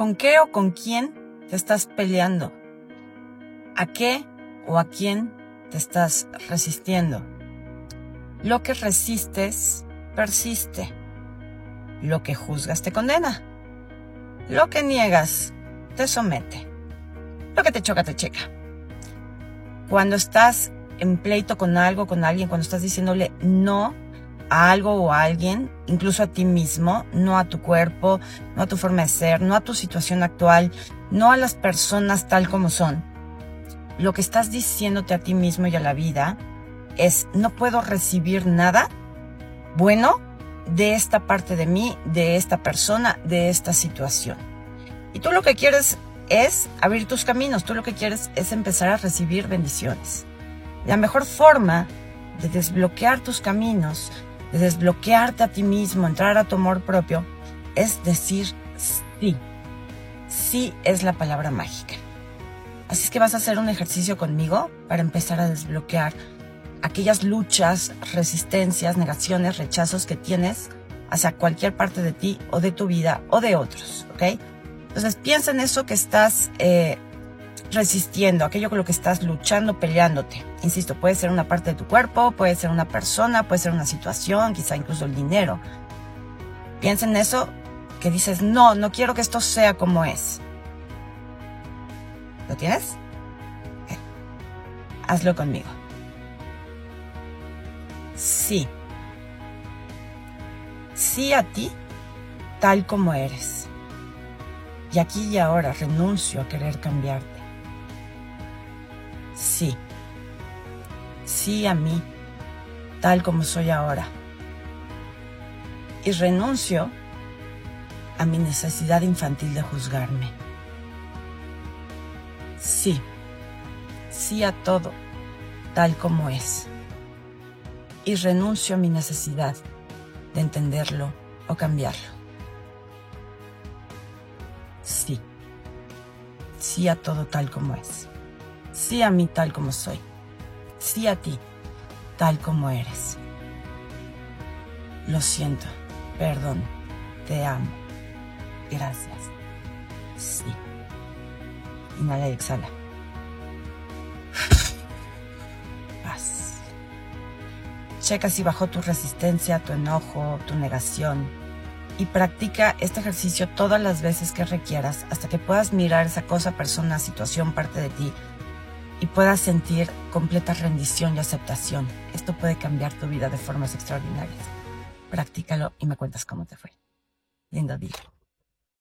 ¿Con qué o con quién te estás peleando? ¿A qué o a quién te estás resistiendo? Lo que resistes persiste. Lo que juzgas te condena. Lo que niegas te somete. Lo que te choca te checa. Cuando estás en pleito con algo, con alguien, cuando estás diciéndole no a algo o a alguien, incluso a ti mismo, no a tu cuerpo, no a tu forma de ser, no a tu situación actual, no a las personas tal como son. Lo que estás diciéndote a ti mismo y a la vida es no puedo recibir nada bueno de esta parte de mí, de esta persona, de esta situación. Y tú lo que quieres es abrir tus caminos, tú lo que quieres es empezar a recibir bendiciones. La mejor forma de desbloquear tus caminos, de desbloquearte a ti mismo, entrar a tu amor propio, es decir sí. Sí es la palabra mágica. Así es que vas a hacer un ejercicio conmigo para empezar a desbloquear aquellas luchas, resistencias, negaciones, rechazos que tienes hacia cualquier parte de ti o de tu vida o de otros, ¿ok? Entonces piensa en eso que estás eh, resistiendo, aquello con lo que estás luchando, peleándote. Insisto, puede ser una parte de tu cuerpo, puede ser una persona, puede ser una situación, quizá incluso el dinero. Piensa en eso que dices, no, no quiero que esto sea como es. ¿Lo tienes? Hazlo conmigo. Sí. Sí a ti, tal como eres. Y aquí y ahora renuncio a querer cambiarte sí. Sí a mí, tal como soy ahora. Y renuncio a mi necesidad infantil de juzgarme. Sí, sí a todo, tal como es. Y renuncio a mi necesidad de entenderlo o cambiarlo. Sí, sí a todo tal como es sí a mí tal como soy, sí a ti tal como eres. Lo siento, perdón, te amo, gracias, sí. Inhala y exhala. Paz. Checa si bajó tu resistencia, tu enojo, tu negación y practica este ejercicio todas las veces que requieras hasta que puedas mirar esa cosa, persona, situación, parte de ti y puedas sentir completa rendición y aceptación. Esto puede cambiar tu vida de formas extraordinarias. Practícalo y me cuentas cómo te fue. Lindo día.